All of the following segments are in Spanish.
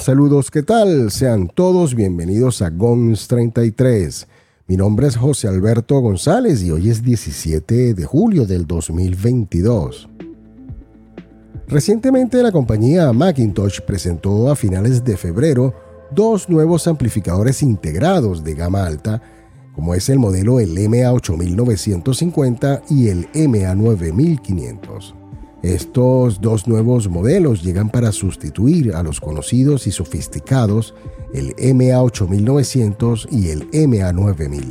Saludos, ¿qué tal? Sean todos bienvenidos a GONS 33. Mi nombre es José Alberto González y hoy es 17 de julio del 2022. Recientemente la compañía Macintosh presentó a finales de febrero dos nuevos amplificadores integrados de gama alta, como es el modelo el MA8950 y el MA9500. Estos dos nuevos modelos llegan para sustituir a los conocidos y sofisticados el MA8900 y el MA9000.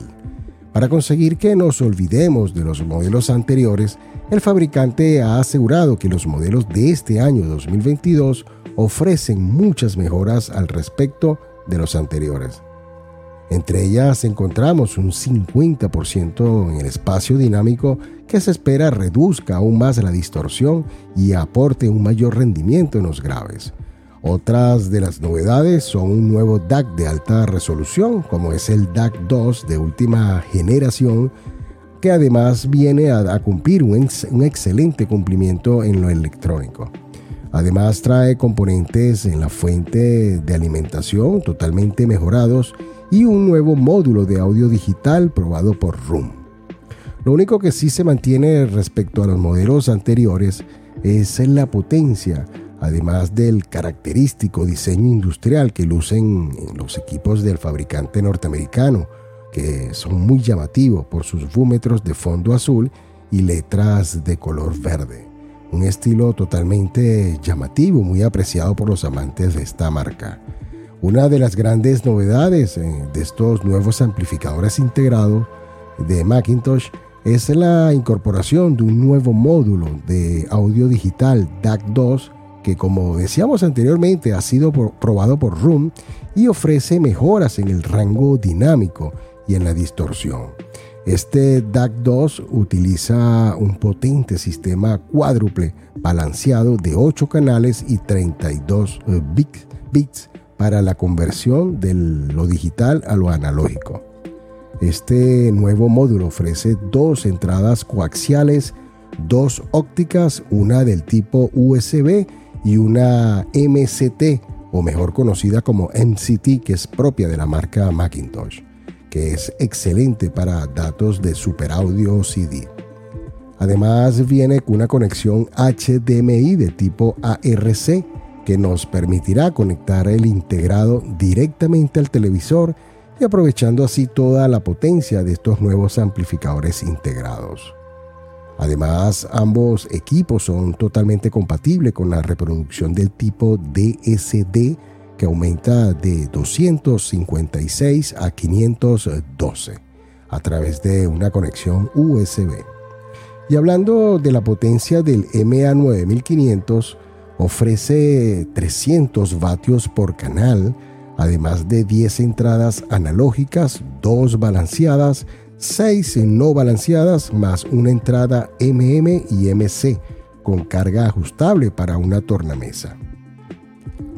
Para conseguir que nos olvidemos de los modelos anteriores, el fabricante ha asegurado que los modelos de este año 2022 ofrecen muchas mejoras al respecto de los anteriores. Entre ellas encontramos un 50% en el espacio dinámico que se espera reduzca aún más la distorsión y aporte un mayor rendimiento en los graves. Otras de las novedades son un nuevo DAC de alta resolución, como es el DAC 2 de última generación, que además viene a, cumplir un, un excelente cumplimiento en lo electrónico. Además trae componentes en la fuente de alimentación totalmente mejorados y un nuevo módulo de audio digital probado por Room. Lo único que sí se mantiene respecto a los modelos anteriores es la potencia, además del característico diseño industrial que lucen los equipos del fabricante norteamericano, que son muy llamativos por sus búmetros de fondo azul y letras de color verde. Un estilo totalmente llamativo, muy apreciado por los amantes de esta marca. Una de las grandes novedades eh, de estos nuevos amplificadores integrados de Macintosh es la incorporación de un nuevo módulo de audio digital DAC 2 que como decíamos anteriormente ha sido probado por Room y ofrece mejoras en el rango dinámico y en la distorsión. Este DAC 2 utiliza un potente sistema cuádruple balanceado de 8 canales y 32 eh, bits para la conversión de lo digital a lo analógico. Este nuevo módulo ofrece dos entradas coaxiales, dos ópticas, una del tipo USB y una MCT, o mejor conocida como MCT, que es propia de la marca Macintosh, que es excelente para datos de super audio CD. Además viene con una conexión HDMI de tipo ARC que nos permitirá conectar el integrado directamente al televisor y aprovechando así toda la potencia de estos nuevos amplificadores integrados. Además, ambos equipos son totalmente compatibles con la reproducción del tipo DSD que aumenta de 256 a 512 a través de una conexión USB. Y hablando de la potencia del MA9500, ofrece 300 vatios por canal, además de 10 entradas analógicas, 2 balanceadas, 6 no balanceadas, más una entrada MM y MC con carga ajustable para una tornamesa.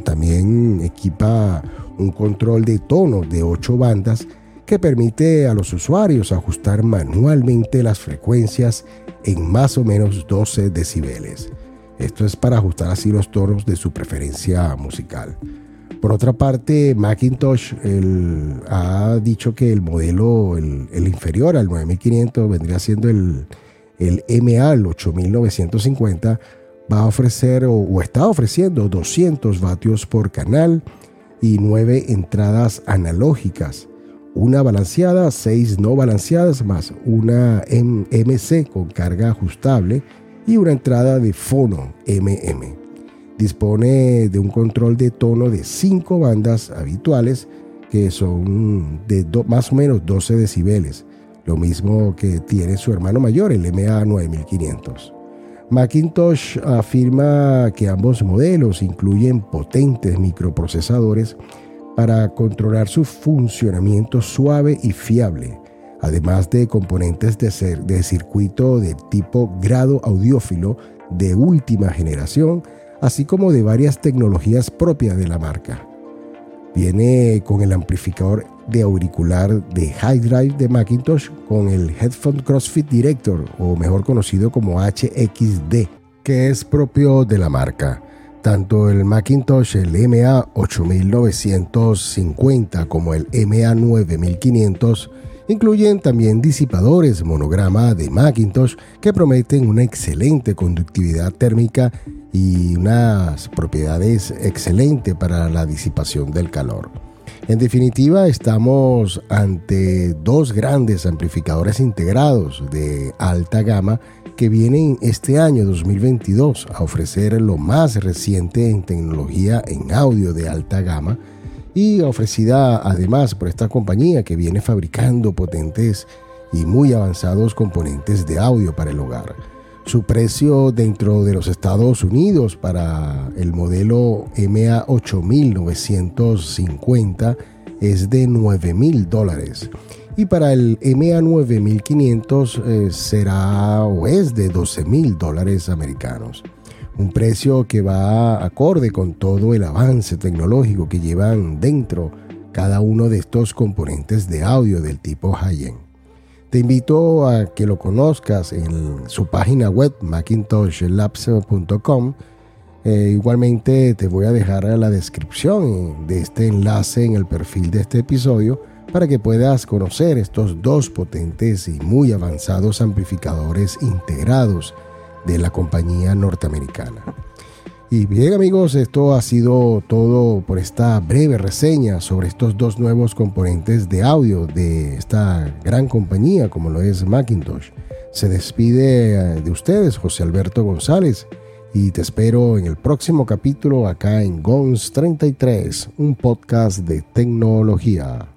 También equipa un control de tono de 8 bandas que permite a los usuarios ajustar manualmente las frecuencias en más o menos 12 decibeles. Esto es para ajustar así los tonos de su preferencia musical. Por otra parte, Macintosh ha dicho que el modelo, el, inferior al 9500, vendría siendo el, el MA, el 8950, va a ofrecer o, está ofreciendo 200 vatios por canal y 9 entradas analógicas, una balanceada, 6 no balanceadas, más una MC con carga ajustable y una entrada de fono MM. Dispone de un control de tono de 5 bandas habituales que son de más o menos 12 decibeles, lo mismo que tiene su hermano mayor, el MA 9500. Macintosh afirma que ambos modelos incluyen potentes microprocesadores para controlar su funcionamiento suave y fiable, además de componentes de, circuito de tipo grado audiófilo de última generación, así como de varias tecnologías propias de la marca. Viene con el amplificador de auricular de High Drive de Macintosh con el Headphone CrossFit Director, o mejor conocido como HXD, que es propio de la marca. Tanto el Macintosh, el MA 8950 como el MA 9500 incluyen también disipadores monograma de Macintosh que prometen una excelente conductividad térmica y unas propiedades excelentes para la disipación del calor. En definitiva, estamos ante dos grandes amplificadores integrados de alta gama que vienen este año 2022 a ofrecer lo más reciente en tecnología en audio de alta gama y ofrecida además por esta compañía que viene fabricando potentes y muy avanzados componentes de audio para el hogar. Su precio dentro de los Estados Unidos para el modelo MA 8950 es de 9 mil dólares y para el MA 9500 eh, será o es de 12 mil dólares americanos. Un precio que va acorde con todo el avance tecnológico que llevan dentro cada uno de estos componentes de audio del tipo high-end. Te invito a que lo conozcas en su página web macintoshlabs.com. Eh, igualmente te voy a dejar la descripción de este enlace en el perfil de este episodio para que puedas conocer estos dos potentes y muy avanzados amplificadores integrados de la compañía norteamericana. Y bien amigos, esto ha sido todo por esta breve reseña sobre estos dos nuevos componentes de audio de esta gran compañía como lo es Macintosh. Se despide eh, de ustedes José Alberto González y te espero en el próximo capítulo acá en GONS 33, un podcast de tecnología.